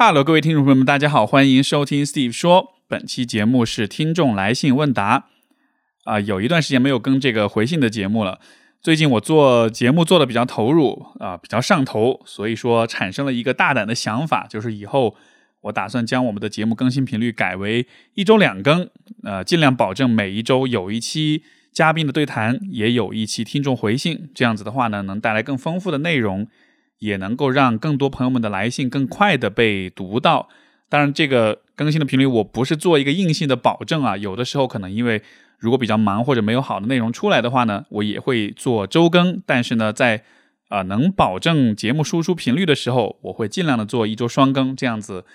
Hello，各位听众朋友们，大家好，欢迎收听 Steve 说。本期节目是听众来信问答。啊，有一段时间没有跟这个回信的节目了。最近我做节目做的比较投入啊，比较上头，所以说产生了一个大胆的想法，就是以后我打算将我们的节目更新频率改为一周两更，呃，尽量保证每一周有一期嘉宾的对谈，也有一期听众回信。这样子的话呢，能带来更丰富的内容。也能够让更多朋友们的来信更快的被读到。当然，这个更新的频率我不是做一个硬性的保证啊。有的时候可能因为如果比较忙或者没有好的内容出来的话呢，我也会做周更。但是呢，在啊能保证节目输出频率的时候，我会尽量的做一周双更。这样子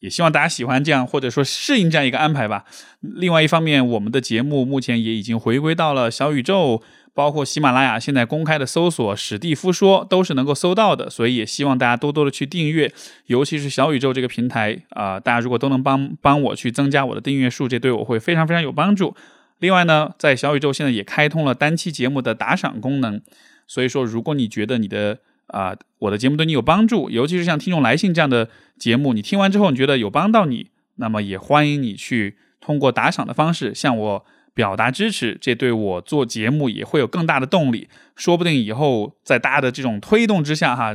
也希望大家喜欢这样或者说适应这样一个安排吧。另外一方面，我们的节目目前也已经回归到了小宇宙。包括喜马拉雅现在公开的搜索“史蒂夫说”都是能够搜到的，所以也希望大家多多的去订阅，尤其是小宇宙这个平台啊，大家如果都能帮帮我去增加我的订阅数，这对我会非常非常有帮助。另外呢，在小宇宙现在也开通了单期节目的打赏功能，所以说如果你觉得你的啊我的节目对你有帮助，尤其是像听众来信这样的节目，你听完之后你觉得有帮到你，那么也欢迎你去通过打赏的方式向我。表达支持，这对我做节目也会有更大的动力。说不定以后在大家的这种推动之下，哈，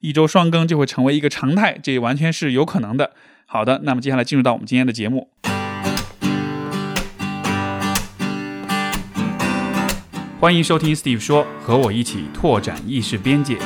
一周双更就会成为一个常态，这完全是有可能的。好的，那么接下来进入到我们今天的节目，欢迎收听 Steve 说，和我一起拓展意识边界。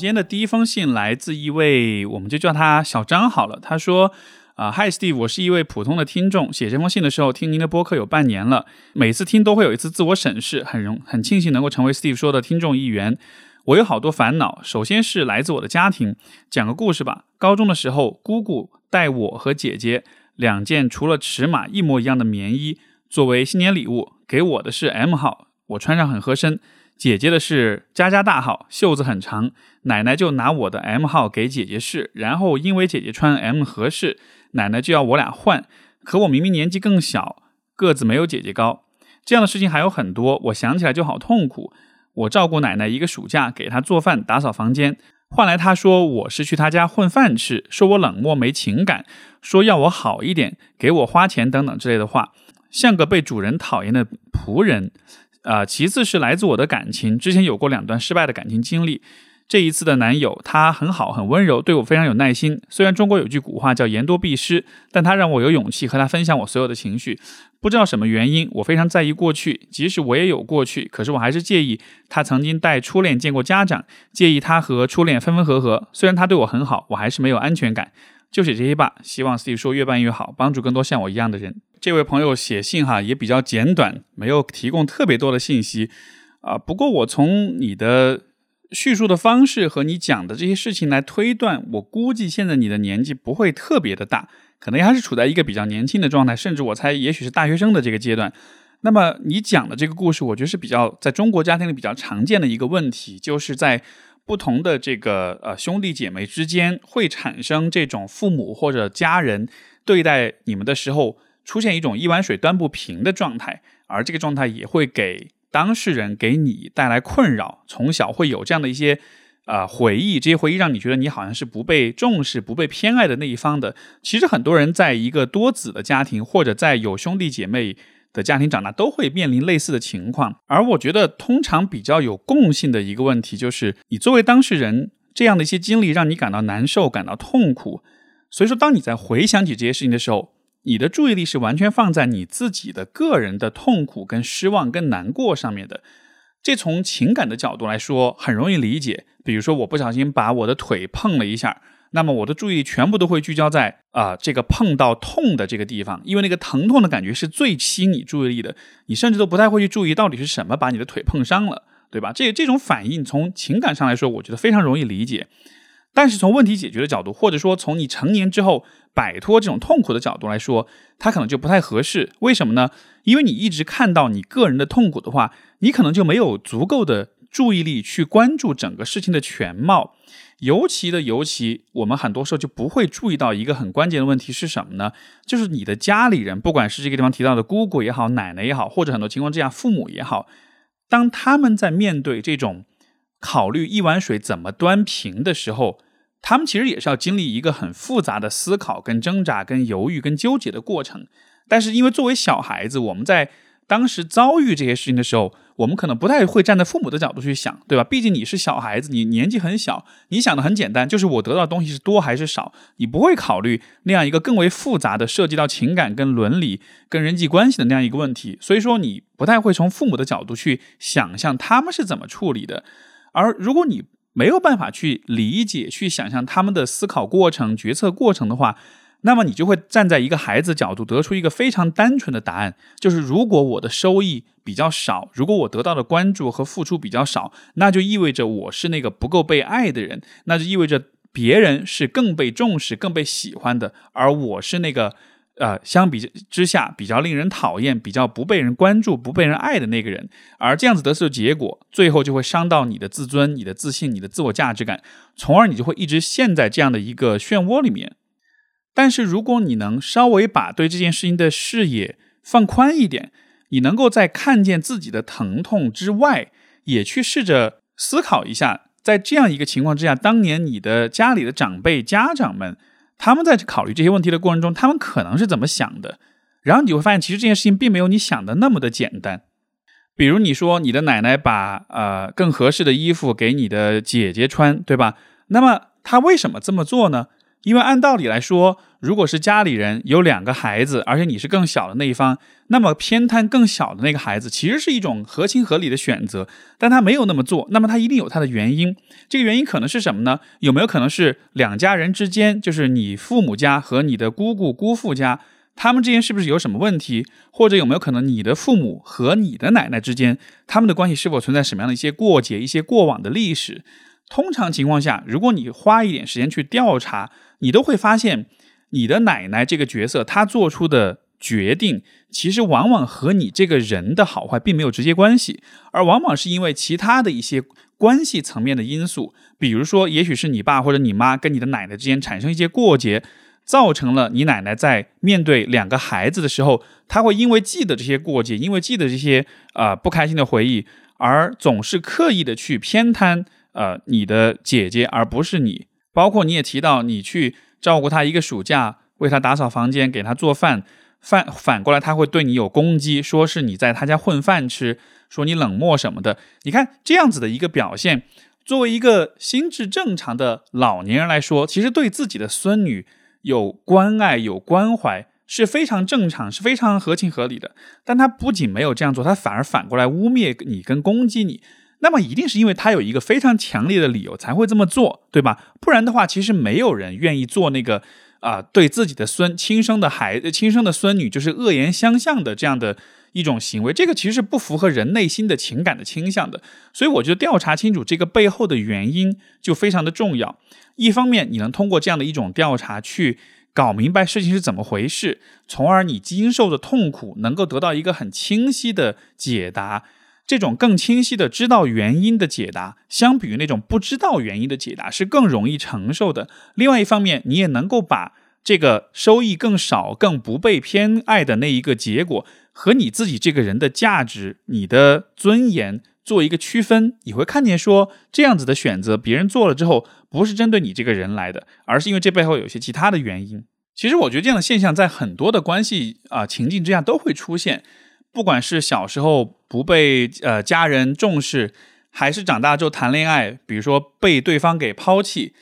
今天的第一封信来自一位，我们就叫他小张好了。他说：“啊，Hi Steve，我是一位普通的听众，写这封信的时候听您的播客有半年了，每次听都会有一次自我审视，很荣很庆幸能够成为 Steve 说的听众一员。我有好多烦恼，首先是来自我的家庭，讲个故事吧。高中的时候，姑姑带我和姐姐两件除了尺码一模一样的棉衣作为新年礼物，给我的是 M 号，我穿上很合身。”姐姐的是加加大号，袖子很长，奶奶就拿我的 M 号给姐姐试，然后因为姐姐穿 M 合适，奶奶就要我俩换。可我明明年纪更小，个子没有姐姐高，这样的事情还有很多，我想起来就好痛苦。我照顾奶奶一个暑假，给她做饭、打扫房间，换来她说我是去她家混饭吃，说我冷漠没情感，说要我好一点，给我花钱等等之类的话，像个被主人讨厌的仆人。啊，其次是来自我的感情，之前有过两段失败的感情经历。这一次的男友他很好，很温柔，对我非常有耐心。虽然中国有句古话叫言多必失，但他让我有勇气和他分享我所有的情绪。不知道什么原因，我非常在意过去，即使我也有过去，可是我还是介意他曾经带初恋见过家长，介意他和初恋分分合合。虽然他对我很好，我还是没有安全感。就写这些吧，希望 Steve 说越办越好，帮助更多像我一样的人。这位朋友写信哈也比较简短，没有提供特别多的信息啊。不过我从你的叙述的方式和你讲的这些事情来推断，我估计现在你的年纪不会特别的大，可能还是处在一个比较年轻的状态，甚至我猜也许是大学生的这个阶段。那么你讲的这个故事，我觉得是比较在中国家庭里比较常见的一个问题，就是在。不同的这个呃兄弟姐妹之间会产生这种父母或者家人对待你们的时候出现一种一碗水端不平的状态，而这个状态也会给当事人给你带来困扰。从小会有这样的一些啊回忆，这些回忆让你觉得你好像是不被重视、不被偏爱的那一方的。其实很多人在一个多子的家庭，或者在有兄弟姐妹。的家庭长大都会面临类似的情况，而我觉得通常比较有共性的一个问题就是，你作为当事人这样的一些经历让你感到难受、感到痛苦，所以说当你在回想起这些事情的时候，你的注意力是完全放在你自己的个人的痛苦、跟失望、跟难过上面的。这从情感的角度来说很容易理解，比如说我不小心把我的腿碰了一下。那么我的注意力全部都会聚焦在啊这个碰到痛的这个地方，因为那个疼痛的感觉是最吸你注意力的。你甚至都不太会去注意到底是什么把你的腿碰伤了，对吧？这这种反应从情感上来说，我觉得非常容易理解。但是从问题解决的角度，或者说从你成年之后摆脱这种痛苦的角度来说，它可能就不太合适。为什么呢？因为你一直看到你个人的痛苦的话，你可能就没有足够的。注意力去关注整个事情的全貌。尤其的尤其，我们很多时候就不会注意到一个很关键的问题是什么呢？就是你的家里人，不管是这个地方提到的姑姑也好、奶奶也好，或者很多情况之下父母也好，当他们在面对这种考虑一碗水怎么端平的时候，他们其实也是要经历一个很复杂的思考、跟挣扎、跟犹豫、跟纠结的过程。但是因为作为小孩子，我们在当时遭遇这些事情的时候，我们可能不太会站在父母的角度去想，对吧？毕竟你是小孩子，你年纪很小，你想的很简单，就是我得到的东西是多还是少，你不会考虑那样一个更为复杂的、涉及到情感、跟伦理、跟人际关系的那样一个问题。所以说，你不太会从父母的角度去想象他们是怎么处理的。而如果你没有办法去理解、去想象他们的思考过程、决策过程的话，那么你就会站在一个孩子角度得出一个非常单纯的答案，就是如果我的收益比较少，如果我得到的关注和付出比较少，那就意味着我是那个不够被爱的人，那就意味着别人是更被重视、更被喜欢的，而我是那个呃相比之下比较令人讨厌、比较不被人关注、不被人爱的那个人，而这样子得出的结果，最后就会伤到你的自尊、你的自信、你的自我价值感，从而你就会一直陷在这样的一个漩涡里面。但是，如果你能稍微把对这件事情的视野放宽一点，你能够在看见自己的疼痛之外，也去试着思考一下，在这样一个情况之下，当年你的家里的长辈、家长们，他们在考虑这些问题的过程中，他们可能是怎么想的？然后你会发现，其实这件事情并没有你想的那么的简单。比如你说你的奶奶把呃更合适的衣服给你的姐姐穿，对吧？那么她为什么这么做呢？因为按道理来说，如果是家里人有两个孩子，而且你是更小的那一方，那么偏袒更小的那个孩子，其实是一种合情合理的选择。但他没有那么做，那么他一定有他的原因。这个原因可能是什么呢？有没有可能是两家人之间，就是你父母家和你的姑姑姑父家，他们之间是不是有什么问题？或者有没有可能你的父母和你的奶奶之间，他们的关系是否存在什么样的一些过节、一些过往的历史？通常情况下，如果你花一点时间去调查，你都会发现，你的奶奶这个角色，她做出的决定，其实往往和你这个人的好坏并没有直接关系，而往往是因为其他的一些关系层面的因素，比如说，也许是你爸或者你妈跟你的奶奶之间产生一些过节，造成了你奶奶在面对两个孩子的时候，她会因为记得这些过节，因为记得这些啊不开心的回忆，而总是刻意的去偏袒呃你的姐姐，而不是你。包括你也提到，你去照顾他一个暑假，为他打扫房间，给他做饭，饭反过来他会对你有攻击，说是你在他家混饭吃，说你冷漠什么的。你看这样子的一个表现，作为一个心智正常的老年人来说，其实对自己的孙女有关爱、有关怀是非常正常、是非常合情合理的。但他不仅没有这样做，他反而反过来污蔑你跟攻击你。那么一定是因为他有一个非常强烈的理由才会这么做，对吧？不然的话，其实没有人愿意做那个啊，对自己的孙亲生的孩子、亲生的孙女就是恶言相向的这样的一种行为。这个其实是不符合人内心的情感的倾向的。所以我觉得调查清楚这个背后的原因就非常的重要。一方面，你能通过这样的一种调查去搞明白事情是怎么回事，从而你经受的痛苦能够得到一个很清晰的解答。这种更清晰的知道原因的解答，相比于那种不知道原因的解答是更容易承受的。另外一方面，你也能够把这个收益更少、更不被偏爱的那一个结果，和你自己这个人的价值、你的尊严做一个区分。你会看见说，这样子的选择，别人做了之后，不是针对你这个人来的，而是因为这背后有些其他的原因。其实，我觉得这样的现象在很多的关系啊情境之下都会出现。不管是小时候不被呃家人重视，还是长大之后谈恋爱，比如说被对方给抛弃，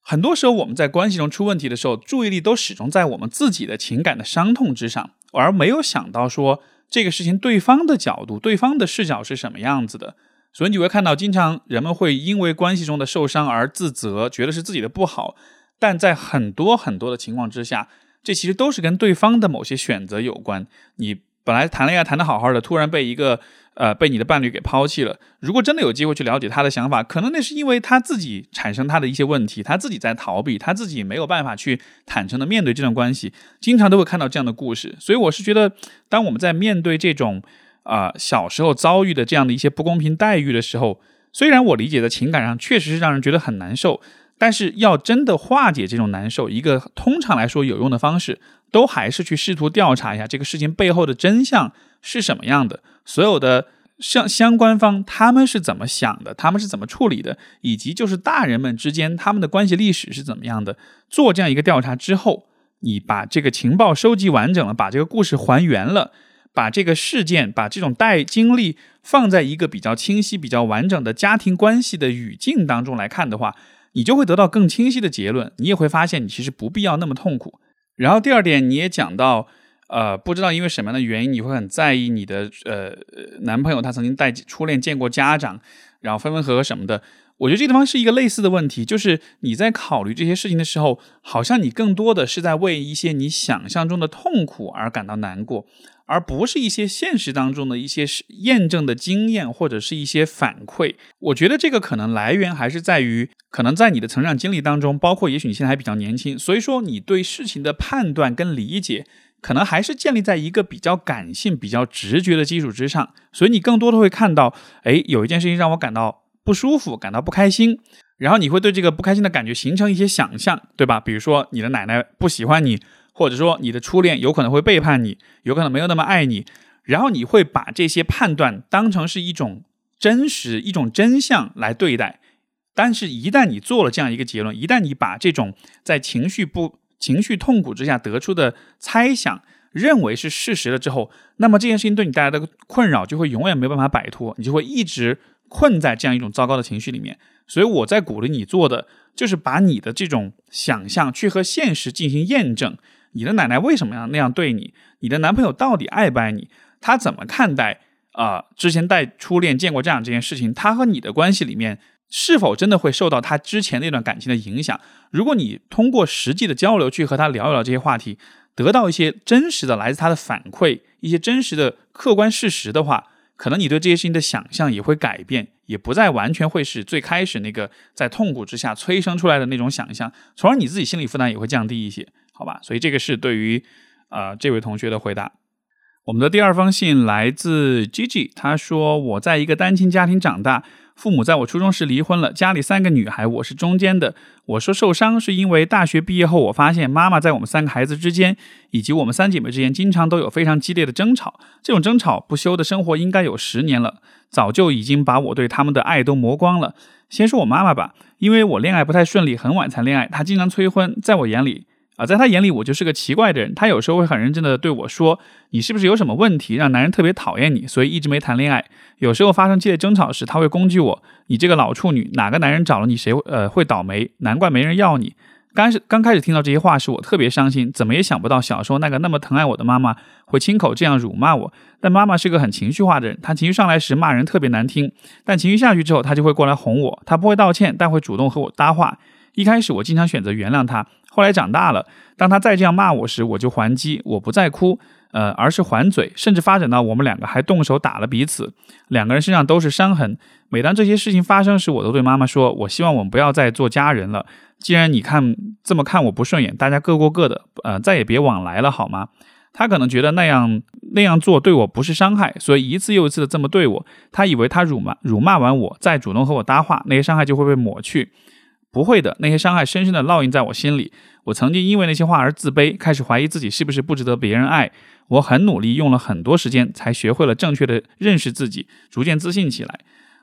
很多时候我们在关系中出问题的时候，注意力都始终在我们自己的情感的伤痛之上，而没有想到说这个事情对方的角度、对方的视角是什么样子的。所以你会看到，经常人们会因为关系中的受伤而自责，觉得是自己的不好，但在很多很多的情况之下，这其实都是跟对方的某些选择有关。你。本来谈恋爱谈得好好的，突然被一个呃被你的伴侣给抛弃了。如果真的有机会去了解他的想法，可能那是因为他自己产生他的一些问题，他自己在逃避，他自己没有办法去坦诚的面对这段关系。经常都会看到这样的故事，所以我是觉得，当我们在面对这种啊小时候遭遇的这样的一些不公平待遇的时候，虽然我理解的情感上确实是让人觉得很难受，但是要真的化解这种难受，一个通常来说有用的方式，都还是去试图调查一下这个事情背后的真相是什么样的，所有的相相关方他们是怎么想的，他们是怎么处理的，以及就是大人们之间他们的关系历史是怎么样的。做这样一个调查之后，你把这个情报收集完整了，把这个故事还原了。把这个事件，把这种带经历放在一个比较清晰、比较完整的家庭关系的语境当中来看的话，你就会得到更清晰的结论。你也会发现，你其实不必要那么痛苦。然后第二点，你也讲到，呃，不知道因为什么样的原因，你会很在意你的呃男朋友他曾经带初恋见过家长，然后分分合合什么的。我觉得这地方是一个类似的问题，就是你在考虑这些事情的时候，好像你更多的是在为一些你想象中的痛苦而感到难过。而不是一些现实当中的一些验证的经验，或者是一些反馈。我觉得这个可能来源还是在于，可能在你的成长经历当中，包括也许你现在还比较年轻，所以说你对事情的判断跟理解，可能还是建立在一个比较感性、比较直觉的基础之上。所以你更多的会看到，哎，有一件事情让我感到不舒服，感到不开心，然后你会对这个不开心的感觉形成一些想象，对吧？比如说你的奶奶不喜欢你。或者说你的初恋有可能会背叛你，有可能没有那么爱你，然后你会把这些判断当成是一种真实、一种真相来对待。但是，一旦你做了这样一个结论，一旦你把这种在情绪不、情绪痛苦之下得出的猜想认为是事实了之后，那么这件事情对你带来的困扰就会永远没有办法摆脱，你就会一直困在这样一种糟糕的情绪里面。所以，我在鼓励你做的就是把你的这种想象去和现实进行验证。你的奶奶为什么要那样对你？你的男朋友到底爱不爱你？他怎么看待啊？之前带初恋见过这样这件事情，他和你的关系里面是否真的会受到他之前那段感情的影响？如果你通过实际的交流去和他聊一聊这些话题，得到一些真实的来自他的反馈，一些真实的客观事实的话，可能你对这些事情的想象也会改变，也不再完全会是最开始那个在痛苦之下催生出来的那种想象，从而你自己心理负担也会降低一些。好吧，所以这个是对于呃这位同学的回答。我们的第二封信来自 Gigi，他说：“我在一个单亲家庭长大，父母在我初中时离婚了，家里三个女孩，我是中间的。我说受伤是因为大学毕业后，我发现妈妈在我们三个孩子之间，以及我们三姐妹之间，经常都有非常激烈的争吵。这种争吵不休的生活应该有十年了，早就已经把我对他们的爱都磨光了。先说我妈妈吧，因为我恋爱不太顺利，很晚才恋爱，她经常催婚，在我眼里。”啊，在他眼里，我就是个奇怪的人。他有时候会很认真的对我说：“你是不是有什么问题，让男人特别讨厌你，所以一直没谈恋爱？”有时候发生激烈争吵时，他会攻击我：“你这个老处女，哪个男人找了你，谁呃会倒霉？难怪没人要你。”刚是刚开始听到这些话时，我特别伤心，怎么也想不到小时候那个那么疼爱我的妈妈会亲口这样辱骂我。但妈妈是个很情绪化的人，她情绪上来时骂人特别难听，但情绪下去之后，她就会过来哄我。她不会道歉，但会主动和我搭话。一开始我经常选择原谅他。后来长大了，当他再这样骂我时，我就还击，我不再哭，呃，而是还嘴，甚至发展到我们两个还动手打了彼此，两个人身上都是伤痕。每当这些事情发生时，我都对妈妈说：“我希望我们不要再做家人了。既然你看这么看我不顺眼，大家各过各的，呃，再也别往来了，好吗？”他可能觉得那样那样做对我不是伤害，所以一次又一次的这么对我。他以为他辱骂辱骂完我，再主动和我搭话，那些伤害就会被抹去。不会的，那些伤害深深的烙印在我心里。我曾经因为那些话而自卑，开始怀疑自己是不是不值得别人爱。我很努力，用了很多时间，才学会了正确的认识自己，逐渐自信起来。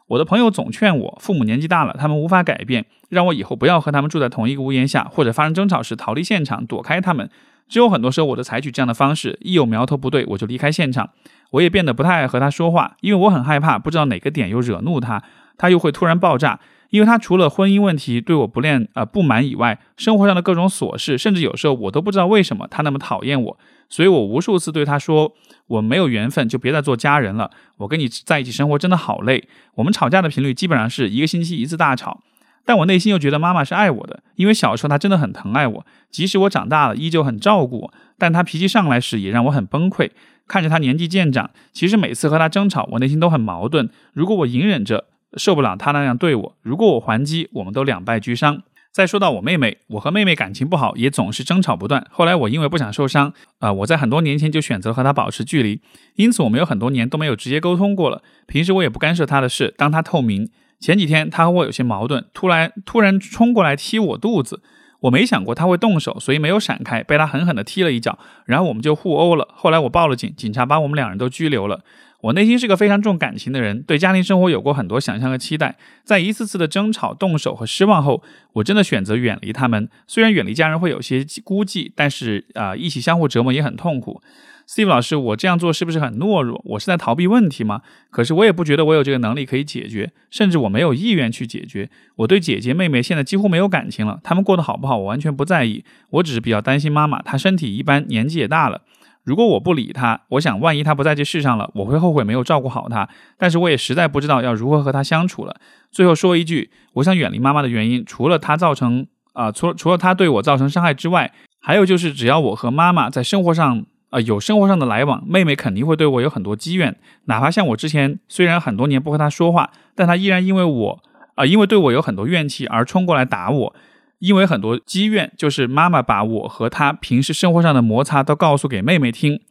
我的朋友总劝我，父母年纪大了，他们无法改变，让我以后不要和他们住在同一个屋檐下，或者发生争吵时逃离现场，躲开他们。只有很多时候，我都采取这样的方式，一有苗头不对，我就离开现场。我也变得不太爱和他说话，因为我很害怕，不知道哪个点又惹怒他，他又会突然爆炸。因为他除了婚姻问题对我不恋呃不满以外，生活上的各种琐事，甚至有时候我都不知道为什么他那么讨厌我，所以我无数次对他说我没有缘分，就别再做家人了。我跟你在一起生活真的好累。我们吵架的频率基本上是一个星期一次大吵，但我内心又觉得妈妈是爱我的，因为小时候她真的很疼爱我，即使我长大了依旧很照顾我。但她脾气上来时也让我很崩溃，看着她年纪渐长，其实每次和她争吵，我内心都很矛盾。如果我隐忍着。受不了他那样对我，如果我还击，我们都两败俱伤。再说到我妹妹，我和妹妹感情不好，也总是争吵不断。后来我因为不想受伤，啊，我在很多年前就选择和她保持距离，因此我们有很多年都没有直接沟通过了。平时我也不干涉她的事，当她透明。前几天他和我有些矛盾，突然突然冲过来踢我肚子，我没想过他会动手，所以没有闪开，被他狠狠地踢了一脚，然后我们就互殴了。后来我报了警，警察把我们两人都拘留了。我内心是个非常重感情的人，对家庭生活有过很多想象和期待。在一次次的争吵、动手和失望后，我真的选择远离他们。虽然远离家人会有些孤寂，但是啊，一起相互折磨也很痛苦。Steve 老师，我这样做是不是很懦弱？我是在逃避问题吗？可是我也不觉得我有这个能力可以解决，甚至我没有意愿去解决。我对姐姐妹妹现在几乎没有感情了，他们过得好不好，我完全不在意。我只是比较担心妈妈，她身体一般，年纪也大了。如果我不理他，我想万一他不在这世上了，我会后悔没有照顾好他。但是我也实在不知道要如何和他相处了。最后说一句，我想远离妈妈的原因，除了他造成啊，除除了他对我造成伤害之外，还有就是只要我和妈妈在生活上啊有生活上的来往，妹妹肯定会对我有很多积怨。哪怕像我之前虽然很多年不和她说话，但她依然因为我啊因为对我有很多怨气而冲过来打我。因为很多积怨，就是妈妈把我和她平时生活上的摩擦都告诉给妹妹听。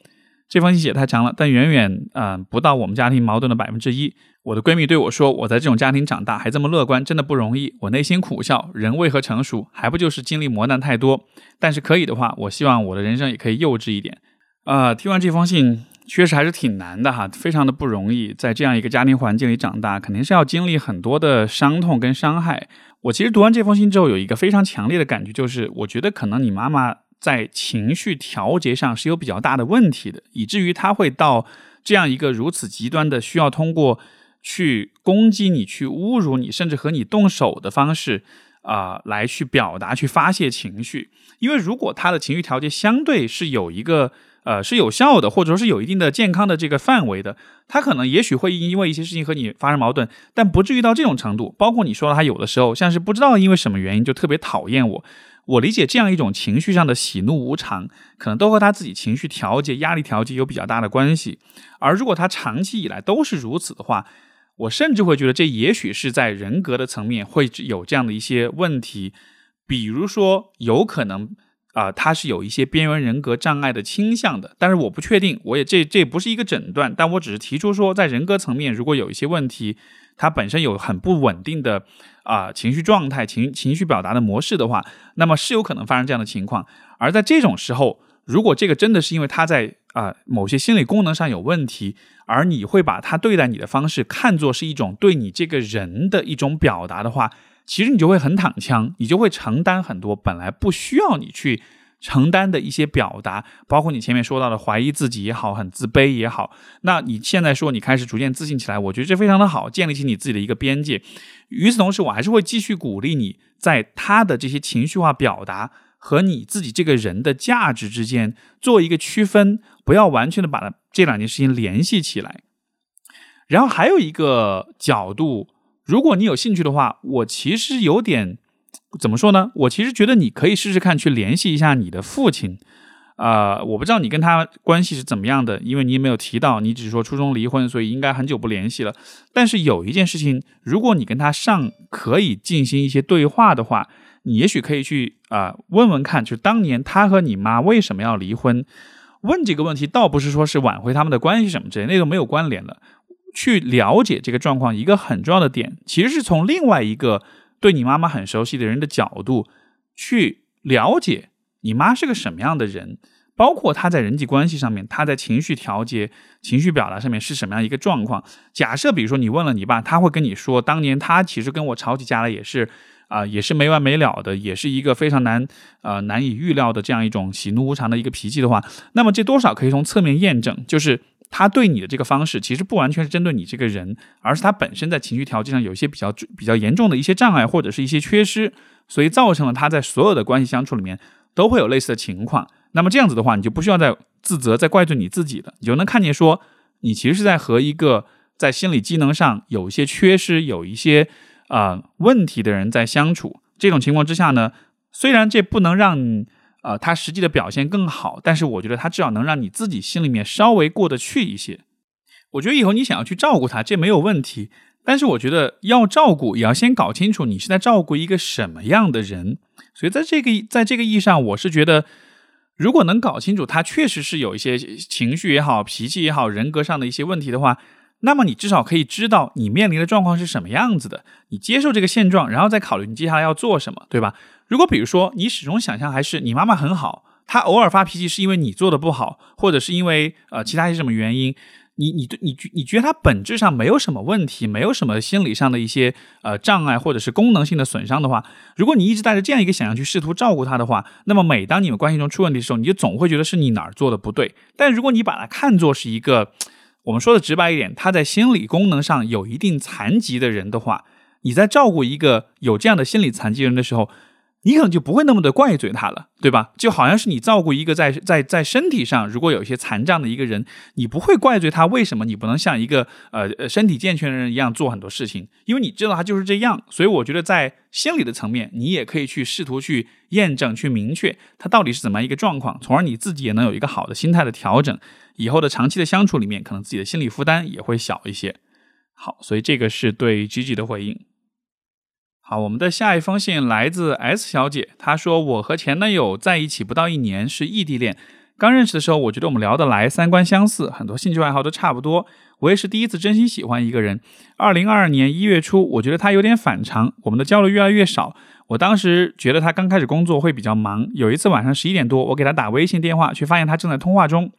这封信写太长了，但远远嗯不到我们家庭矛盾的百分之一。我的闺蜜对我说：“我在这种家庭长大还这么乐观，真的不容易。”我内心苦笑，人为何成熟？还不就是经历磨难太多？但是可以的话，我希望我的人生也可以幼稚一点。啊，听完这封信，确实还是挺难的哈，非常的不容易，在这样一个家庭环境里长大，肯定是要经历很多的伤痛跟伤害。我其实读完这封信之后，有一个非常强烈的感觉，就是我觉得可能你妈妈在情绪调节上是有比较大的问题的，以至于她会到这样一个如此极端的，需要通过去攻击你、去侮辱你，甚至和你动手的方式啊，来去表达、去发泄情绪。因为如果她的情绪调节相对是有一个。呃，是有效的，或者说是有一定的健康的这个范围的。他可能也许会因为一些事情和你发生矛盾，但不至于到这种程度。包括你说，他有的时候像是不知道因为什么原因就特别讨厌我。我理解这样一种情绪上的喜怒无常，可能都和他自己情绪调节、压力调节有比较大的关系。而如果他长期以来都是如此的话，我甚至会觉得这也许是在人格的层面会有这样的一些问题，比如说有可能。啊，他是有一些边缘人格障碍的倾向的，但是我不确定，我也这这不是一个诊断，但我只是提出说，在人格层面，如果有一些问题，他本身有很不稳定的啊情绪状态、情情绪表达的模式的话，那么是有可能发生这样的情况。而在这种时候，如果这个真的是因为他在啊某些心理功能上有问题，而你会把他对待你的方式看作是一种对你这个人的一种表达的话。其实你就会很躺枪，你就会承担很多本来不需要你去承担的一些表达，包括你前面说到的怀疑自己也好，很自卑也好。那你现在说你开始逐渐自信起来，我觉得这非常的好，建立起你自己的一个边界。与此同时，我还是会继续鼓励你在他的这些情绪化表达和你自己这个人的价值之间做一个区分，不要完全的把这两件事情联系起来。然后还有一个角度。如果你有兴趣的话，我其实有点怎么说呢？我其实觉得你可以试试看去联系一下你的父亲。啊，我不知道你跟他关系是怎么样的，因为你也没有提到，你只是说初中离婚，所以应该很久不联系了。但是有一件事情，如果你跟他上可以进行一些对话的话，你也许可以去啊问问看，就当年他和你妈为什么要离婚？问这个问题，倒不是说是挽回他们的关系什么之类，那都没有关联的。去了解这个状况，一个很重要的点，其实是从另外一个对你妈妈很熟悉的人的角度去了解你妈是个什么样的人，包括她在人际关系上面，她在情绪调节、情绪表达上面是什么样一个状况。假设比如说你问了你爸，他会跟你说，当年他其实跟我吵起架来也是啊，也是没完没了的，也是一个非常难呃难以预料的这样一种喜怒无常的一个脾气的话，那么这多少可以从侧面验证，就是。他对你的这个方式，其实不完全是针对你这个人，而是他本身在情绪调节上有一些比较比较严重的一些障碍，或者是一些缺失，所以造成了他在所有的关系相处里面都会有类似的情况。那么这样子的话，你就不需要再自责、再怪罪你自己了，你就能看见说，你其实是在和一个在心理机能上有一些缺失、有一些啊问题的人在相处。这种情况之下呢，虽然这不能让。呃，他实际的表现更好，但是我觉得他至少能让你自己心里面稍微过得去一些。我觉得以后你想要去照顾他，这没有问题。但是我觉得要照顾，也要先搞清楚你是在照顾一个什么样的人。所以在这个在这个意义上，我是觉得，如果能搞清楚他确实是有一些情绪也好、脾气也好、人格上的一些问题的话，那么你至少可以知道你面临的状况是什么样子的，你接受这个现状，然后再考虑你接下来要做什么，对吧？如果比如说你始终想象还是你妈妈很好，她偶尔发脾气是因为你做的不好，或者是因为呃其他一些什么原因，你你对你觉你觉得她本质上没有什么问题，没有什么心理上的一些呃障碍或者是功能性的损伤的话，如果你一直带着这样一个想象去试图照顾她的话，那么每当你们关系中出问题的时候，你就总会觉得是你哪儿做的不对。但如果你把它看作是一个我们说的直白一点，他在心理功能上有一定残疾的人的话，你在照顾一个有这样的心理残疾人的时候，你可能就不会那么的怪罪他了，对吧？就好像是你照顾一个在在在身体上如果有一些残障的一个人，你不会怪罪他为什么你不能像一个呃身体健全的人一样做很多事情，因为你知道他就是这样。所以我觉得在心理的层面，你也可以去试图去验证、去明确他到底是怎么样一个状况，从而你自己也能有一个好的心态的调整。以后的长期的相处里面，可能自己的心理负担也会小一些。好，所以这个是对 Gigi 的回应。好，我们的下一封信来自 S 小姐，她说：“我和前男友在一起不到一年，是异地恋。刚认识的时候，我觉得我们聊得来，三观相似，很多兴趣爱好都差不多。我也是第一次真心喜欢一个人。二零二二年一月初，我觉得他有点反常，我们的交流越来越少。我当时觉得他刚开始工作会比较忙。有一次晚上十一点多，我给他打微信电话，却发现他正在通话中。”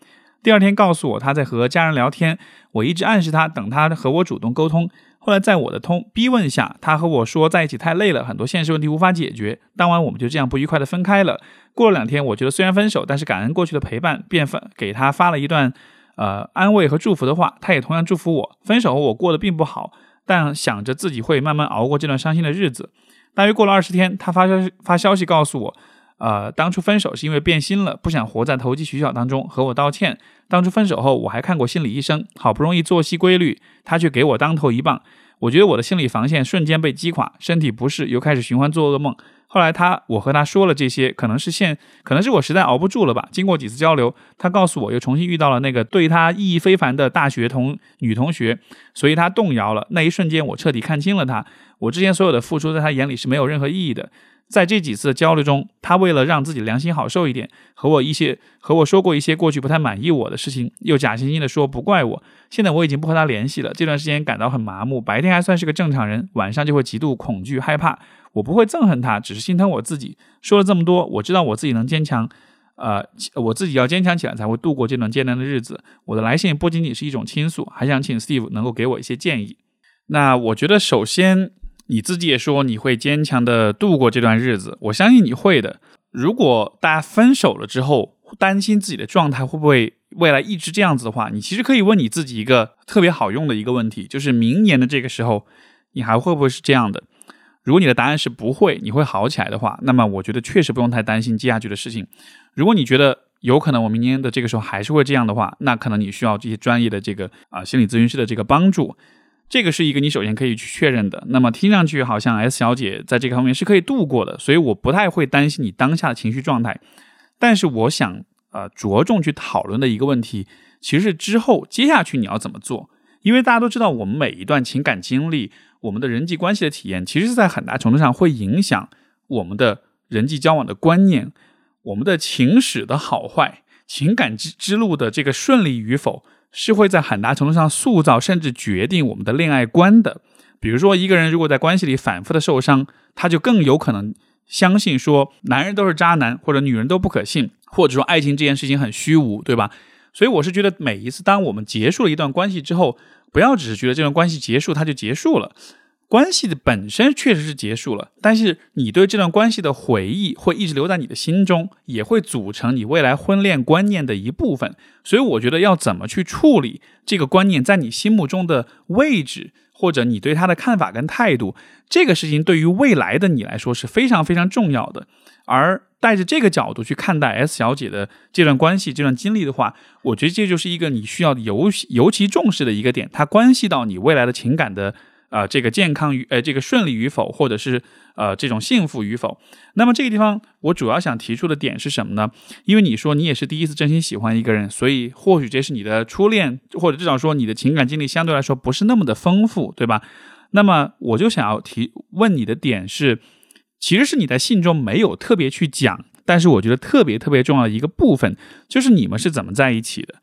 第二天告诉我他在和家人聊天，我一直暗示他等他和我主动沟通。后来在我的通逼问下，他和我说在一起太累了，很多现实问题无法解决。当晚我们就这样不愉快的分开了。过了两天，我觉得虽然分手，但是感恩过去的陪伴，便发给他发了一段呃安慰和祝福的话。他也同样祝福我。分手后我过得并不好，但想着自己会慢慢熬过这段伤心的日子。大约过了二十天，他发消息发消息告诉我。呃，当初分手是因为变心了，不想活在投机取巧当中，和我道歉。当初分手后，我还看过心理医生，好不容易作息规律，他却给我当头一棒。我觉得我的心理防线瞬间被击垮，身体不适，又开始循环做噩梦。后来他，我和他说了这些，可能是现，可能是我实在熬不住了吧。经过几次交流，他告诉我又重新遇到了那个对他意义非凡的大学同女同学，所以他动摇了。那一瞬间，我彻底看清了他，我之前所有的付出，在他眼里是没有任何意义的。在这几次的交流中，他为了让自己良心好受一点，和我一些和我说过一些过去不太满意我的事情，又假惺惺的说不怪我。现在我已经不和他联系了。这段时间感到很麻木，白天还算是个正常人，晚上就会极度恐惧害怕。我不会憎恨他，只是心疼我自己。说了这么多，我知道我自己能坚强，呃，我自己要坚强起来才会度过这段艰难的日子。我的来信不仅仅是一种倾诉，还想请 Steve 能够给我一些建议。那我觉得首先。你自己也说你会坚强的度过这段日子，我相信你会的。如果大家分手了之后担心自己的状态会不会未来一直这样子的话，你其实可以问你自己一个特别好用的一个问题，就是明年的这个时候你还会不会是这样的？如果你的答案是不会，你会好起来的话，那么我觉得确实不用太担心接下去的事情。如果你觉得有可能我明年的这个时候还是会这样的话，那可能你需要这些专业的这个啊心理咨询师的这个帮助。这个是一个你首先可以去确认的。那么听上去好像 S 小姐在这个方面是可以度过的，所以我不太会担心你当下的情绪状态。但是我想呃着重去讨论的一个问题，其实是之后接下去你要怎么做？因为大家都知道，我们每一段情感经历，我们的人际关系的体验，其实是在很大程度上会影响我们的人际交往的观念，我们的情史的好坏，情感之之路的这个顺利与否。是会在很大程度上塑造甚至决定我们的恋爱观的。比如说，一个人如果在关系里反复的受伤，他就更有可能相信说男人都是渣男，或者女人都不可信，或者说爱情这件事情很虚无，对吧？所以我是觉得，每一次当我们结束了一段关系之后，不要只是觉得这段关系结束它就结束了。关系的本身确实是结束了，但是你对这段关系的回忆会一直留在你的心中，也会组成你未来婚恋观念的一部分。所以我觉得要怎么去处理这个观念在你心目中的位置，或者你对他的看法跟态度，这个事情对于未来的你来说是非常非常重要的。而带着这个角度去看待 S 小姐的这段关系、这段经历的话，我觉得这就是一个你需要尤尤其重视的一个点，它关系到你未来的情感的。啊，这个健康与呃，这个顺利与否，或者是呃，这种幸福与否。那么这个地方，我主要想提出的点是什么呢？因为你说你也是第一次真心喜欢一个人，所以或许这是你的初恋，或者至少说你的情感经历相对来说不是那么的丰富，对吧？那么我就想要提问你的点是，其实是你在信中没有特别去讲，但是我觉得特别特别重要的一个部分，就是你们是怎么在一起的？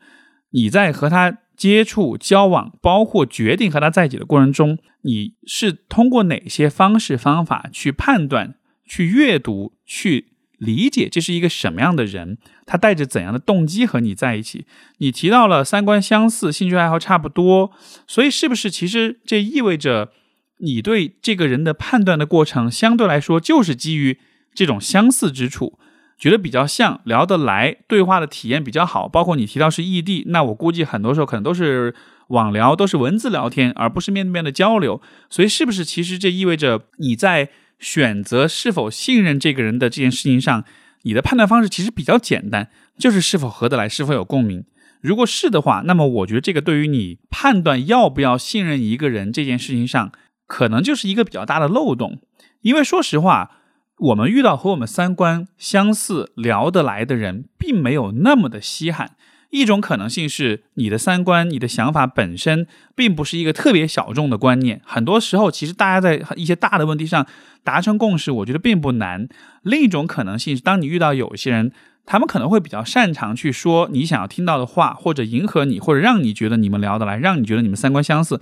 你在和他。接触、交往，包括决定和他在一起的过程中，你是通过哪些方式方法去判断、去阅读、去理解这是一个什么样的人？他带着怎样的动机和你在一起？你提到了三观相似、兴趣爱好差不多，所以是不是其实这意味着你对这个人的判断的过程相对来说就是基于这种相似之处？觉得比较像，聊得来，对话的体验比较好。包括你提到是异地，那我估计很多时候可能都是网聊，都是文字聊天，而不是面对面的交流。所以，是不是其实这意味着你在选择是否信任这个人的这件事情上，你的判断方式其实比较简单，就是是否合得来，是否有共鸣。如果是的话，那么我觉得这个对于你判断要不要信任一个人这件事情上，可能就是一个比较大的漏洞。因为说实话。我们遇到和我们三观相似、聊得来的人，并没有那么的稀罕。一种可能性是，你的三观、你的想法本身并不是一个特别小众的观念。很多时候，其实大家在一些大的问题上达成共识，我觉得并不难。另一种可能性是，当你遇到有些人，他们可能会比较擅长去说你想要听到的话，或者迎合你，或者让你觉得你们聊得来，让你觉得你们三观相似。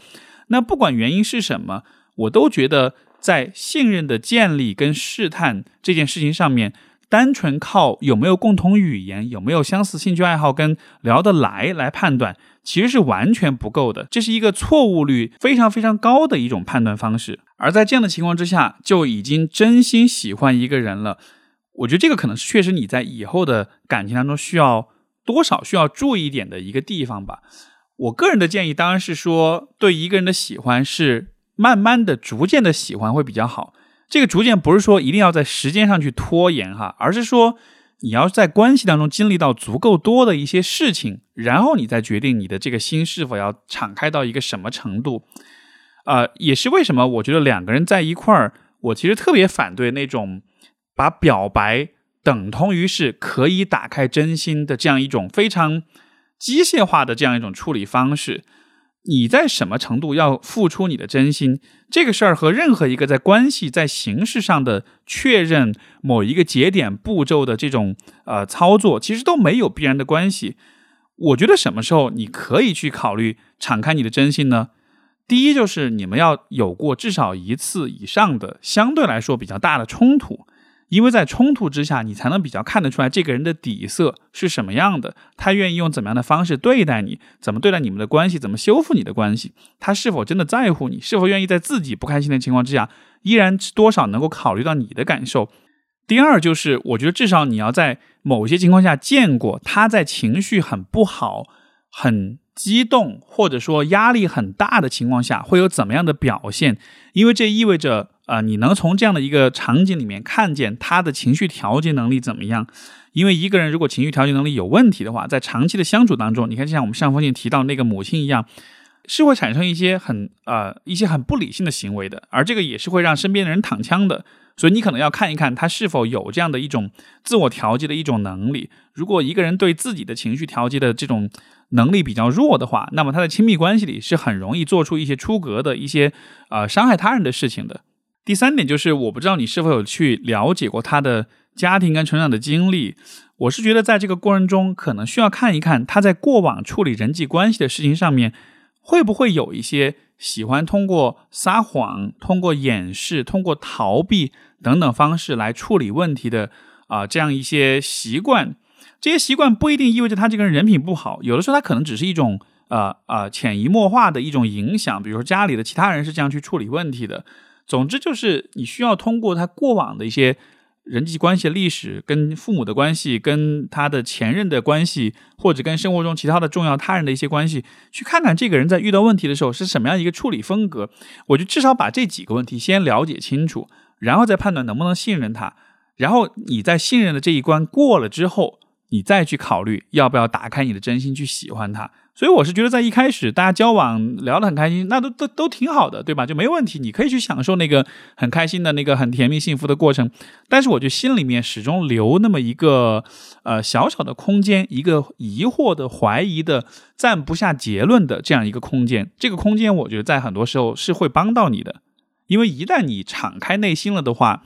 那不管原因是什么，我都觉得。在信任的建立跟试探这件事情上面，单纯靠有没有共同语言、有没有相似兴趣爱好跟聊得来来判断，其实是完全不够的。这是一个错误率非常非常高的一种判断方式。而在这样的情况之下，就已经真心喜欢一个人了，我觉得这个可能是确实你在以后的感情当中需要多少需要注意一点的一个地方吧。我个人的建议当然是说，对一个人的喜欢是。慢慢的、逐渐的喜欢会比较好。这个逐渐不是说一定要在时间上去拖延哈，而是说你要在关系当中经历到足够多的一些事情，然后你再决定你的这个心是否要敞开到一个什么程度。呃，也是为什么我觉得两个人在一块儿，我其实特别反对那种把表白等同于是可以打开真心的这样一种非常机械化的这样一种处理方式。你在什么程度要付出你的真心？这个事儿和任何一个在关系在形式上的确认某一个节点步骤的这种呃操作，其实都没有必然的关系。我觉得什么时候你可以去考虑敞开你的真心呢？第一就是你们要有过至少一次以上的相对来说比较大的冲突。因为在冲突之下，你才能比较看得出来这个人的底色是什么样的，他愿意用怎么样的方式对待你，怎么对待你们的关系，怎么修复你的关系，他是否真的在乎你，是否愿意在自己不开心的情况之下，依然多少能够考虑到你的感受。第二就是，我觉得至少你要在某些情况下见过他在情绪很不好、很激动或者说压力很大的情况下会有怎么样的表现，因为这意味着。啊，你能从这样的一个场景里面看见他的情绪调节能力怎么样？因为一个人如果情绪调节能力有问题的话，在长期的相处当中，你看，就像我们上封信提到那个母亲一样，是会产生一些很呃一些很不理性的行为的，而这个也是会让身边的人躺枪的。所以你可能要看一看他是否有这样的一种自我调节的一种能力。如果一个人对自己的情绪调节的这种能力比较弱的话，那么他在亲密关系里是很容易做出一些出格的一些呃伤害他人的事情的。第三点就是，我不知道你是否有去了解过他的家庭跟成长的经历。我是觉得，在这个过程中，可能需要看一看他在过往处理人际关系的事情上面，会不会有一些喜欢通过撒谎、通过掩饰、通过逃避等等方式来处理问题的啊，这样一些习惯。这些习惯不一定意味着他这个人人品不好，有的时候他可能只是一种呃呃潜移默化的一种影响。比如说家里的其他人是这样去处理问题的。总之就是你需要通过他过往的一些人际关系的历史，跟父母的关系，跟他的前任的关系，或者跟生活中其他的重要他人的一些关系，去看看这个人在遇到问题的时候是什么样一个处理风格。我就至少把这几个问题先了解清楚，然后再判断能不能信任他。然后你在信任的这一关过了之后，你再去考虑要不要打开你的真心去喜欢他。所以我是觉得，在一开始大家交往聊得很开心，那都都都挺好的，对吧？就没问题，你可以去享受那个很开心的那个很甜蜜幸福的过程。但是，我就心里面始终留那么一个呃小小的空间，一个疑惑的、怀疑的、暂不下结论的这样一个空间。这个空间，我觉得在很多时候是会帮到你的，因为一旦你敞开内心了的话，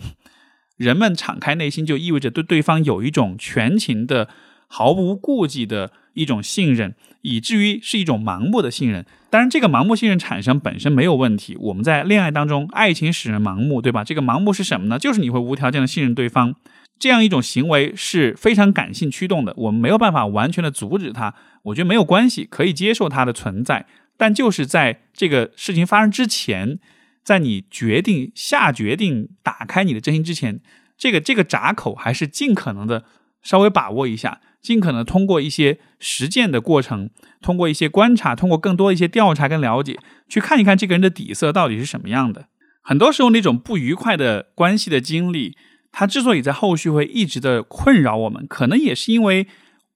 人们敞开内心就意味着对对方有一种全情的、毫无顾忌的。一种信任，以至于是一种盲目的信任。当然，这个盲目信任产生本身没有问题。我们在恋爱当中，爱情使人盲目，对吧？这个盲目是什么呢？就是你会无条件的信任对方，这样一种行为是非常感性驱动的。我们没有办法完全的阻止它，我觉得没有关系，可以接受它的存在。但就是在这个事情发生之前，在你决定下决定打开你的真心之前，这个这个闸口还是尽可能的稍微把握一下。尽可能通过一些实践的过程，通过一些观察，通过更多一些调查跟了解，去看一看这个人的底色到底是什么样的。很多时候，那种不愉快的关系的经历，它之所以在后续会一直的困扰我们，可能也是因为，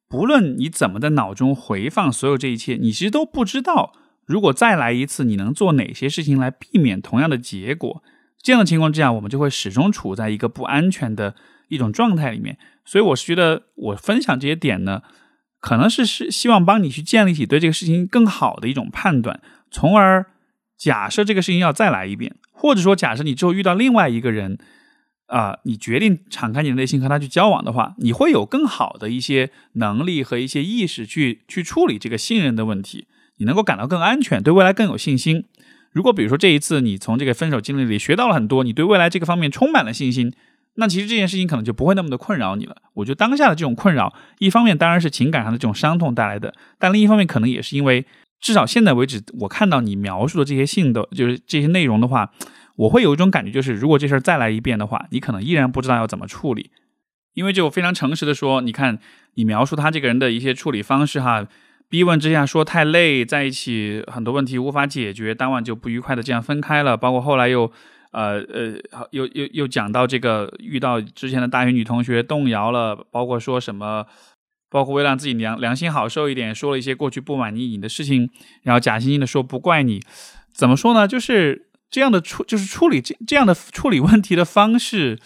不论你怎么在脑中回放所有这一切，你其实都不知道，如果再来一次，你能做哪些事情来避免同样的结果。这样的情况之下，我们就会始终处在一个不安全的。一种状态里面，所以我是觉得我分享这些点呢，可能是是希望帮你去建立起对这个事情更好的一种判断，从而假设这个事情要再来一遍，或者说假设你之后遇到另外一个人，啊，你决定敞开你的内心和他去交往的话，你会有更好的一些能力和一些意识去去处理这个信任的问题，你能够感到更安全，对未来更有信心。如果比如说这一次你从这个分手经历里学到了很多，你对未来这个方面充满了信心。那其实这件事情可能就不会那么的困扰你了。我觉得当下的这种困扰，一方面当然是情感上的这种伤痛带来的，但另一方面可能也是因为，至少现在为止，我看到你描述的这些信的，就是这些内容的话，我会有一种感觉，就是如果这事儿再来一遍的话，你可能依然不知道要怎么处理。因为就非常诚实的说，你看你描述他这个人的一些处理方式哈，逼问之下说太累，在一起很多问题无法解决，当晚就不愉快的这样分开了，包括后来又。呃呃，又又又讲到这个遇到之前的大学女同学动摇了，包括说什么，包括为了让自己良良心好受一点，说了一些过去不满意你的事情，然后假惺惺的说不怪你，怎么说呢？就是这样的处，就是处理这这样的处理问题的方式，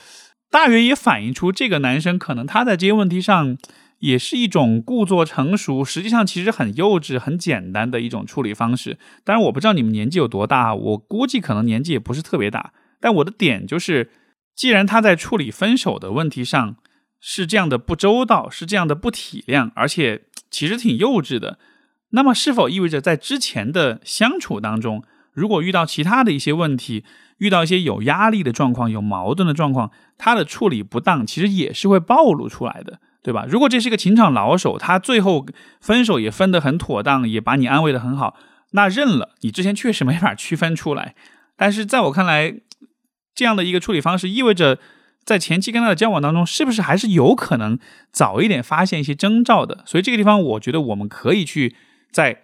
大约也反映出这个男生可能他在这些问题上。也是一种故作成熟，实际上其实很幼稚、很简单的一种处理方式。当然，我不知道你们年纪有多大，我估计可能年纪也不是特别大。但我的点就是，既然他在处理分手的问题上是这样的不周到，是这样的不体谅，而且其实挺幼稚的，那么是否意味着在之前的相处当中，如果遇到其他的一些问题，遇到一些有压力的状况、有矛盾的状况，他的处理不当，其实也是会暴露出来的？对吧？如果这是一个情场老手，他最后分手也分得很妥当，也把你安慰得很好，那认了。你之前确实没法区分出来，但是在我看来，这样的一个处理方式意味着，在前期跟他的交往当中，是不是还是有可能早一点发现一些征兆的？所以这个地方，我觉得我们可以去在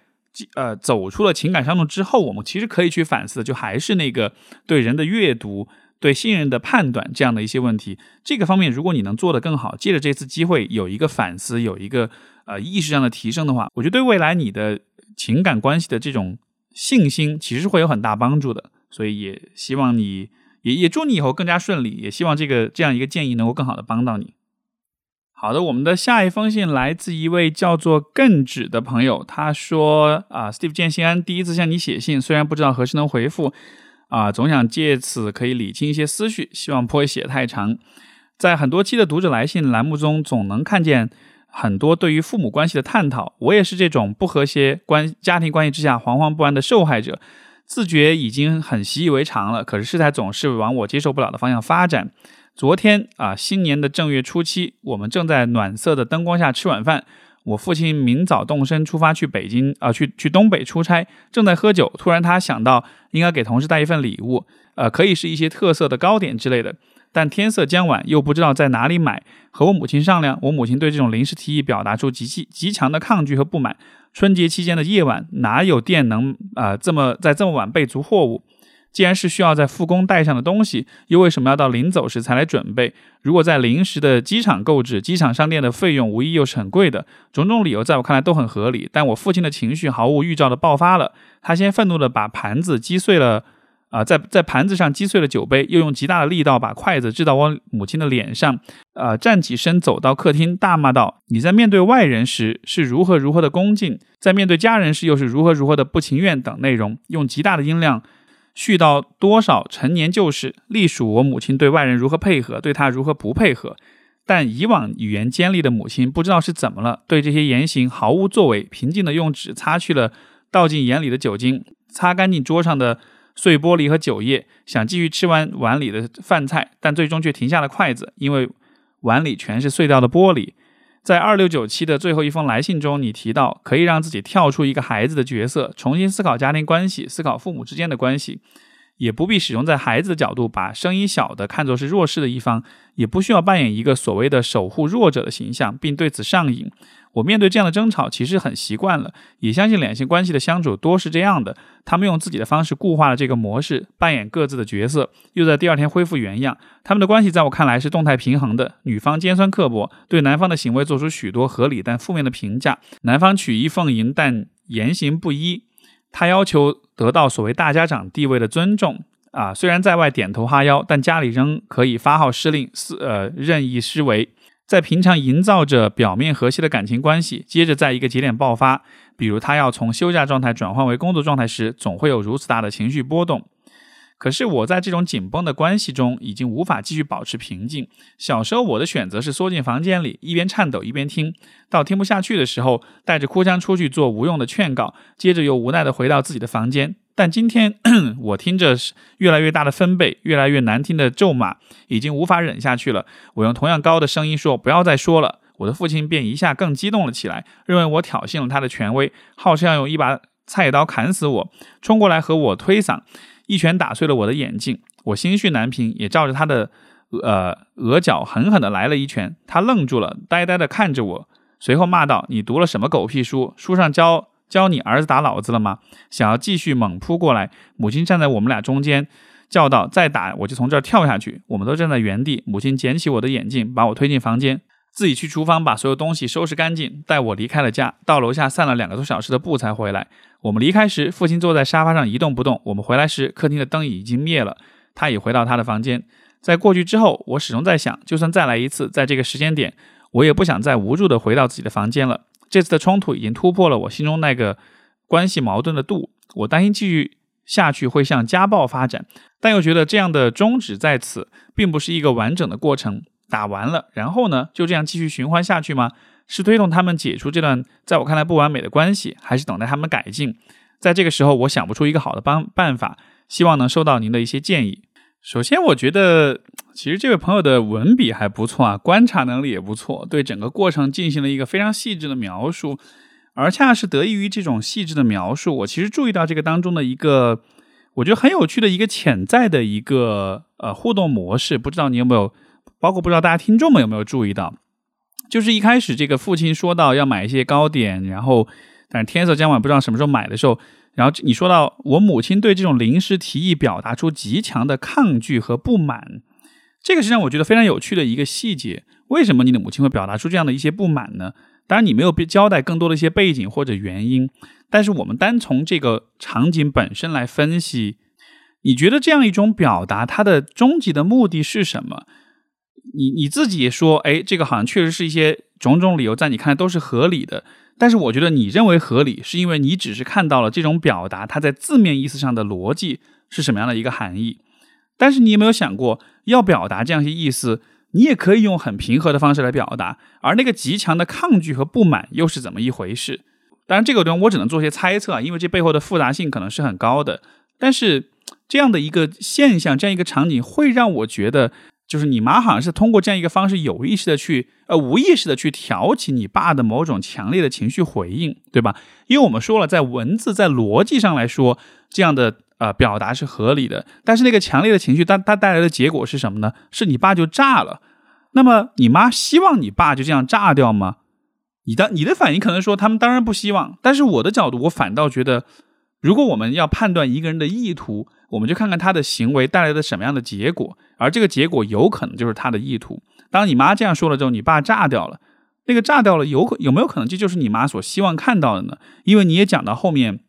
呃走出了情感伤痛之后，我们其实可以去反思，就还是那个对人的阅读。对信任的判断这样的一些问题，这个方面如果你能做得更好，借着这次机会有一个反思，有一个呃意识上的提升的话，我觉得对未来你的情感关系的这种信心其实会有很大帮助的。所以也希望你也也祝你以后更加顺利，也希望这个这样一个建议能够更好的帮到你。好的，我们的下一封信来自一位叫做更指的朋友，他说啊，Steve 建新安，第一次向你写信，虽然不知道何时能回复。啊，总想借此可以理清一些思绪，希望不会写太长。在很多期的读者来信栏目中，总能看见很多对于父母关系的探讨。我也是这种不和谐关家庭关系之下惶惶不安的受害者，自觉已经很习以为常了。可是事态总是往我接受不了的方向发展。昨天啊，新年的正月初七，我们正在暖色的灯光下吃晚饭。我父亲明早动身出发去北京啊，去去东北出差，正在喝酒。突然他想到应该给同事带一份礼物，呃，可以是一些特色的糕点之类的。但天色将晚，又不知道在哪里买，和我母亲商量。我母亲对这种临时提议表达出极其极强的抗拒和不满。春节期间的夜晚，哪有店能啊这么在这么晚备足货物？既然是需要在复工带上的东西，又为什么要到临走时才来准备？如果在临时的机场购置，机场商店的费用无疑又是很贵的。种种理由在我看来都很合理，但我父亲的情绪毫无预兆的爆发了。他先愤怒的把盘子击碎了，啊，在在盘子上击碎了酒杯，又用极大的力道把筷子掷到我母亲的脸上，呃，站起身走到客厅，大骂道：“你在面对外人时是如何如何的恭敬，在面对家人时又是如何如何的不情愿等内容，用极大的音量。”絮叨多少陈年旧事，隶属我母亲对外人如何配合，对他如何不配合。但以往语言尖利的母亲不知道是怎么了，对这些言行毫无作为，平静地用纸擦去了倒进眼里的酒精，擦干净桌上的碎玻璃和酒液，想继续吃完碗里的饭菜，但最终却停下了筷子，因为碗里全是碎掉的玻璃。在二六九七的最后一封来信中，你提到可以让自己跳出一个孩子的角色，重新思考家庭关系，思考父母之间的关系。也不必始终在孩子的角度把声音小的看作是弱势的一方，也不需要扮演一个所谓的守护弱者的形象，并对此上瘾。我面对这样的争吵其实很习惯了，也相信两性关系的相处多是这样的。他们用自己的方式固化了这个模式，扮演各自的角色，又在第二天恢复原样。他们的关系在我看来是动态平衡的。女方尖酸刻薄，对男方的行为做出许多合理但负面的评价；男方曲意奉迎，但言行不一。他要求得到所谓大家长地位的尊重啊，虽然在外点头哈腰，但家里仍可以发号施令，是呃任意施为。在平常营造着表面和谐的感情关系，接着在一个节点爆发，比如他要从休假状态转换为工作状态时，总会有如此大的情绪波动。可是我在这种紧绷的关系中已经无法继续保持平静。小时候我的选择是缩进房间里，一边颤抖一边听，到听不下去的时候，带着哭腔出去做无用的劝告，接着又无奈地回到自己的房间。但今天 我听着越来越大的分贝，越来越难听的咒骂，已经无法忍下去了。我用同样高的声音说：“不要再说了。”我的父亲便一下更激动了起来，认为我挑衅了他的权威，好像要用一把菜刀砍死我，冲过来和我推搡。一拳打碎了我的眼镜，我心绪难平，也照着他的呃额角狠狠地来了一拳。他愣住了，呆呆地看着我，随后骂道：“你读了什么狗屁书？书上教教你儿子打老子了吗？”想要继续猛扑过来，母亲站在我们俩中间，叫道：“再打我就从这儿跳下去！”我们都站在原地。母亲捡起我的眼镜，把我推进房间。自己去厨房把所有东西收拾干净，带我离开了家。到楼下散了两个多小时的步才回来。我们离开时，父亲坐在沙发上一动不动。我们回来时，客厅的灯已经灭了，他已回到他的房间。在过去之后，我始终在想，就算再来一次，在这个时间点，我也不想再无助地回到自己的房间了。这次的冲突已经突破了我心中那个关系矛盾的度。我担心继续下去会向家暴发展，但又觉得这样的终止在此，并不是一个完整的过程。打完了，然后呢？就这样继续循环下去吗？是推动他们解除这段在我看来不完美的关系，还是等待他们改进？在这个时候，我想不出一个好的办办法，希望能收到您的一些建议。首先，我觉得其实这位朋友的文笔还不错啊，观察能力也不错，对整个过程进行了一个非常细致的描述。而恰恰是得益于这种细致的描述，我其实注意到这个当中的一个我觉得很有趣的一个潜在的一个呃互动模式，不知道你有没有？包括不知道大家听众们有没有注意到，就是一开始这个父亲说到要买一些糕点，然后但是天色将晚，不知道什么时候买的时候，然后你说到我母亲对这种临时提议表达出极强的抗拒和不满，这个是让我觉得非常有趣的一个细节。为什么你的母亲会表达出这样的一些不满呢？当然你没有交代更多的一些背景或者原因，但是我们单从这个场景本身来分析，你觉得这样一种表达它的终极的目的是什么？你你自己说，哎，这个好像确实是一些种种理由，在你看来都是合理的。但是我觉得你认为合理，是因为你只是看到了这种表达它在字面意思上的逻辑是什么样的一个含义。但是你有没有想过，要表达这样一些意思，你也可以用很平和的方式来表达。而那个极强的抗拒和不满又是怎么一回事？当然，这个地方我只能做些猜测啊，因为这背后的复杂性可能是很高的。但是这样的一个现象，这样一个场景，会让我觉得。就是你妈好像是通过这样一个方式，有意识的去，呃，无意识的去挑起你爸的某种强烈的情绪回应，对吧？因为我们说了，在文字在逻辑上来说，这样的呃表达是合理的。但是那个强烈的情绪，它它带来的结果是什么呢？是你爸就炸了。那么你妈希望你爸就这样炸掉吗？你的你的反应可能说他们当然不希望。但是我的角度，我反倒觉得，如果我们要判断一个人的意图，我们就看看他的行为带来的什么样的结果。而这个结果有可能就是他的意图。当你妈这样说了之后，你爸炸掉了，那个炸掉了，有可有没有可能这就是你妈所希望看到的呢？因为你也讲到后面，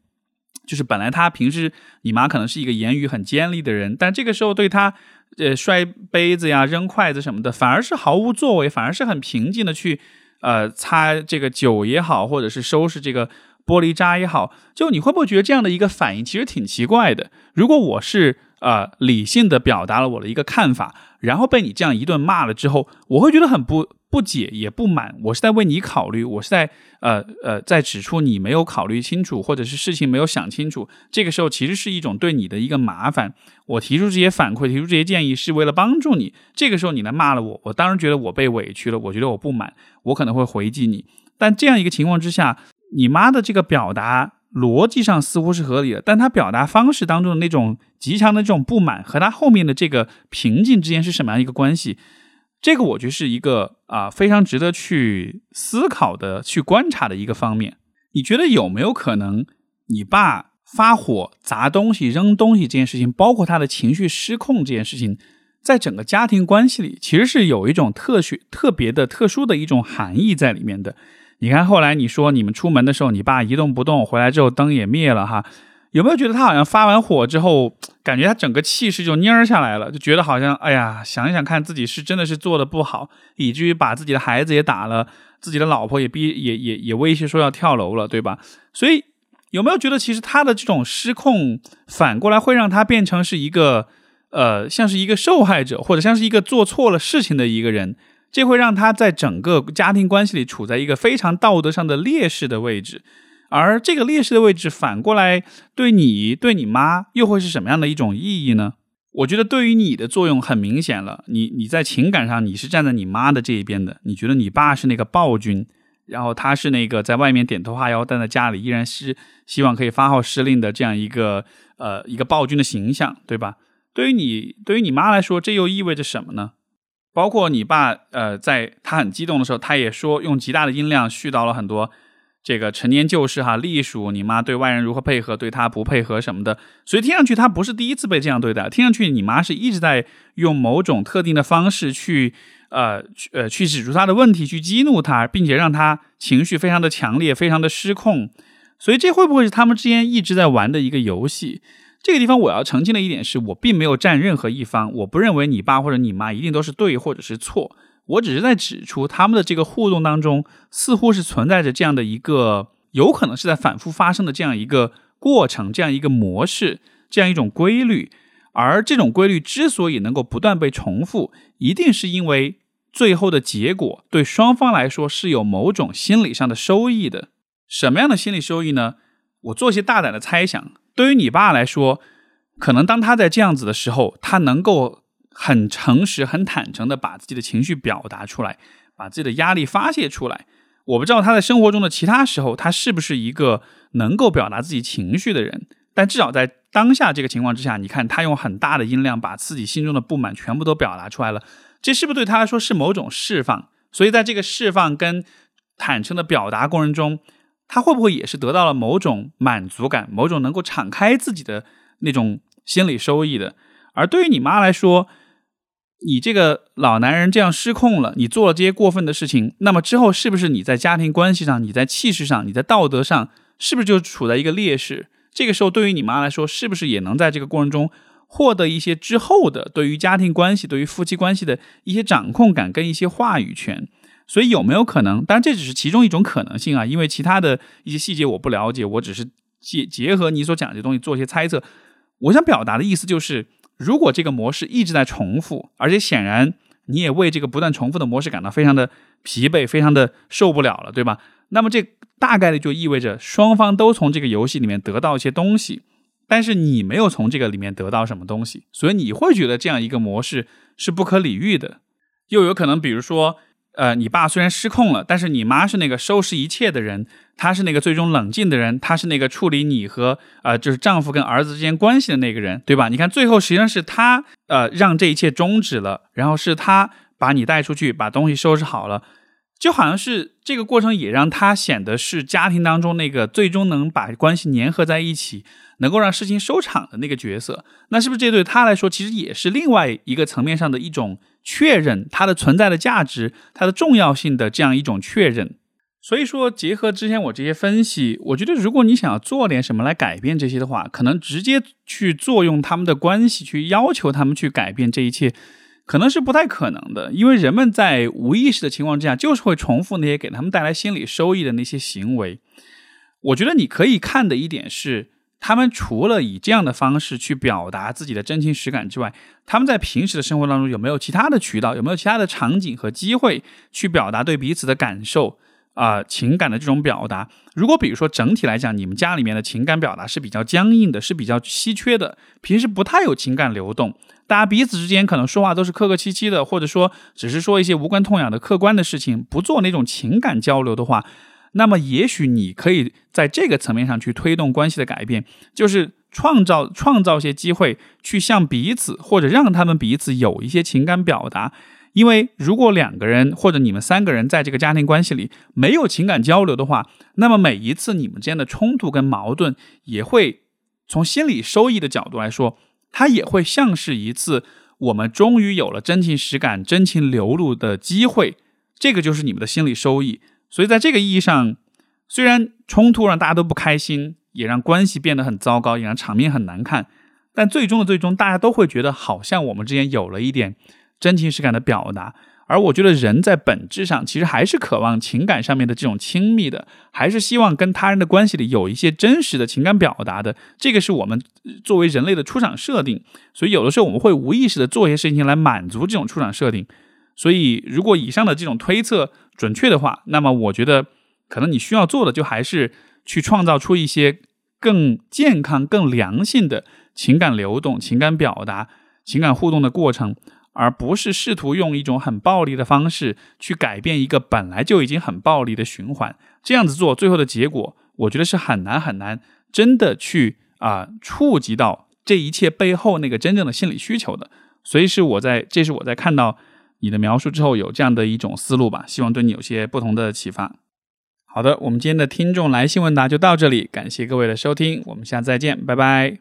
就是本来他平时你妈可能是一个言语很尖利的人，但这个时候对他，呃，摔杯子呀、扔筷子什么的，反而是毫无作为，反而是很平静的去，呃，擦这个酒也好，或者是收拾这个玻璃渣也好，就你会不会觉得这样的一个反应其实挺奇怪的？如果我是。呃理性的表达了我的一个看法，然后被你这样一顿骂了之后，我会觉得很不不解也不满。我是在为你考虑，我是在呃呃在指出你没有考虑清楚，或者是事情没有想清楚。这个时候其实是一种对你的一个麻烦。我提出这些反馈，提出这些建议是为了帮助你。这个时候你来骂了我，我当然觉得我被委屈了，我觉得我不满，我可能会回击你。但这样一个情况之下，你妈的这个表达。逻辑上似乎是合理的，但她表达方式当中的那种极强的这种不满和她后面的这个平静之间是什么样一个关系？这个我觉得是一个啊非常值得去思考的、去观察的一个方面。你觉得有没有可能，你爸发火砸东西、扔东西这件事情，包括他的情绪失控这件事情，在整个家庭关系里，其实是有一种特许、特别的、特殊的一种含义在里面的？你看，后来你说你们出门的时候，你爸一动不动，回来之后灯也灭了哈，有没有觉得他好像发完火之后，感觉他整个气势就蔫下来了，就觉得好像哎呀，想一想看自己是真的是做的不好，以至于把自己的孩子也打了，自己的老婆也逼也也也威胁说要跳楼了，对吧？所以有没有觉得其实他的这种失控，反过来会让他变成是一个呃，像是一个受害者，或者像是一个做错了事情的一个人？这会让他在整个家庭关系里处在一个非常道德上的劣势的位置，而这个劣势的位置反过来对你、对你妈又会是什么样的一种意义呢？我觉得对于你的作用很明显了，你你在情感上你是站在你妈的这一边的，你觉得你爸是那个暴君，然后他是那个在外面点头哈腰，但在家里依然是希望可以发号施令的这样一个呃一个暴君的形象，对吧？对于你对于你妈来说，这又意味着什么呢？包括你爸，呃，在他很激动的时候，他也说用极大的音量絮叨了很多这个陈年旧事哈，隶属你妈对外人如何配合，对他不配合什么的。所以听上去他不是第一次被这样对待，听上去你妈是一直在用某种特定的方式去，呃，呃，去指出他的问题，去激怒他，并且让他情绪非常的强烈，非常的失控。所以这会不会是他们之间一直在玩的一个游戏？这个地方我要澄清的一点是，我并没有站任何一方，我不认为你爸或者你妈一定都是对或者是错，我只是在指出他们的这个互动当中似乎是存在着这样的一个有可能是在反复发生的这样一个过程，这样一个模式，这样一种规律。而这种规律之所以能够不断被重复，一定是因为最后的结果对双方来说是有某种心理上的收益的。什么样的心理收益呢？我做一些大胆的猜想。对于你爸来说，可能当他在这样子的时候，他能够很诚实、很坦诚的把自己的情绪表达出来，把自己的压力发泄出来。我不知道他在生活中的其他时候，他是不是一个能够表达自己情绪的人。但至少在当下这个情况之下，你看他用很大的音量把自己心中的不满全部都表达出来了，这是不是对他来说是某种释放？所以在这个释放跟坦诚的表达过程中。他会不会也是得到了某种满足感，某种能够敞开自己的那种心理收益的？而对于你妈来说，你这个老男人这样失控了，你做了这些过分的事情，那么之后是不是你在家庭关系上、你在气势上、你在道德上，是不是就处在一个劣势？这个时候，对于你妈来说，是不是也能在这个过程中获得一些之后的对于家庭关系、对于夫妻关系的一些掌控感跟一些话语权？所以有没有可能？当然这只是其中一种可能性啊，因为其他的一些细节我不了解，我只是结结合你所讲的这东西做一些猜测。我想表达的意思就是，如果这个模式一直在重复，而且显然你也为这个不断重复的模式感到非常的疲惫，非常的受不了了，对吧？那么这大概率就意味着双方都从这个游戏里面得到一些东西，但是你没有从这个里面得到什么东西，所以你会觉得这样一个模式是不可理喻的。又有可能，比如说。呃，你爸虽然失控了，但是你妈是那个收拾一切的人，她是那个最终冷静的人，她是那个处理你和呃，就是丈夫跟儿子之间关系的那个人，对吧？你看最后实际上是她呃让这一切终止了，然后是她把你带出去，把东西收拾好了，就好像是这个过程也让她显得是家庭当中那个最终能把关系粘合在一起。能够让事情收场的那个角色，那是不是这对他来说其实也是另外一个层面上的一种确认，它的存在的价值、它的重要性的这样一种确认？所以说，结合之前我这些分析，我觉得如果你想要做点什么来改变这些的话，可能直接去作用他们的关系，去要求他们去改变这一切，可能是不太可能的，因为人们在无意识的情况之下，就是会重复那些给他们带来心理收益的那些行为。我觉得你可以看的一点是。他们除了以这样的方式去表达自己的真情实感之外，他们在平时的生活当中有没有其他的渠道，有没有其他的场景和机会去表达对彼此的感受啊、情感的这种表达？如果比如说整体来讲，你们家里面的情感表达是比较僵硬的，是比较稀缺的，平时不太有情感流动，大家彼此之间可能说话都是客客气气的，或者说只是说一些无关痛痒的客观的事情，不做那种情感交流的话。那么，也许你可以在这个层面上去推动关系的改变，就是创造创造些机会，去向彼此或者让他们彼此有一些情感表达。因为如果两个人或者你们三个人在这个家庭关系里没有情感交流的话，那么每一次你们之间的冲突跟矛盾，也会从心理收益的角度来说，它也会像是一次我们终于有了真情实感、真情流露的机会，这个就是你们的心理收益。所以，在这个意义上，虽然冲突让大家都不开心，也让关系变得很糟糕，也让场面很难看，但最终的最终，大家都会觉得好像我们之间有了一点真情实感的表达。而我觉得人在本质上其实还是渴望情感上面的这种亲密的，还是希望跟他人的关系里有一些真实的情感表达的。这个是我们作为人类的出场设定。所以有的时候我们会无意识的做一些事情来满足这种出场设定。所以如果以上的这种推测，准确的话，那么我觉得可能你需要做的就还是去创造出一些更健康、更良性的情感流动、情感表达、情感互动的过程，而不是试图用一种很暴力的方式去改变一个本来就已经很暴力的循环。这样子做，最后的结果，我觉得是很难很难真的去啊触及到这一切背后那个真正的心理需求的。所以是我在，这是我在看到。你的描述之后有这样的一种思路吧，希望对你有些不同的启发。好的，我们今天的听众来信问答就到这里，感谢各位的收听，我们下次再见，拜拜。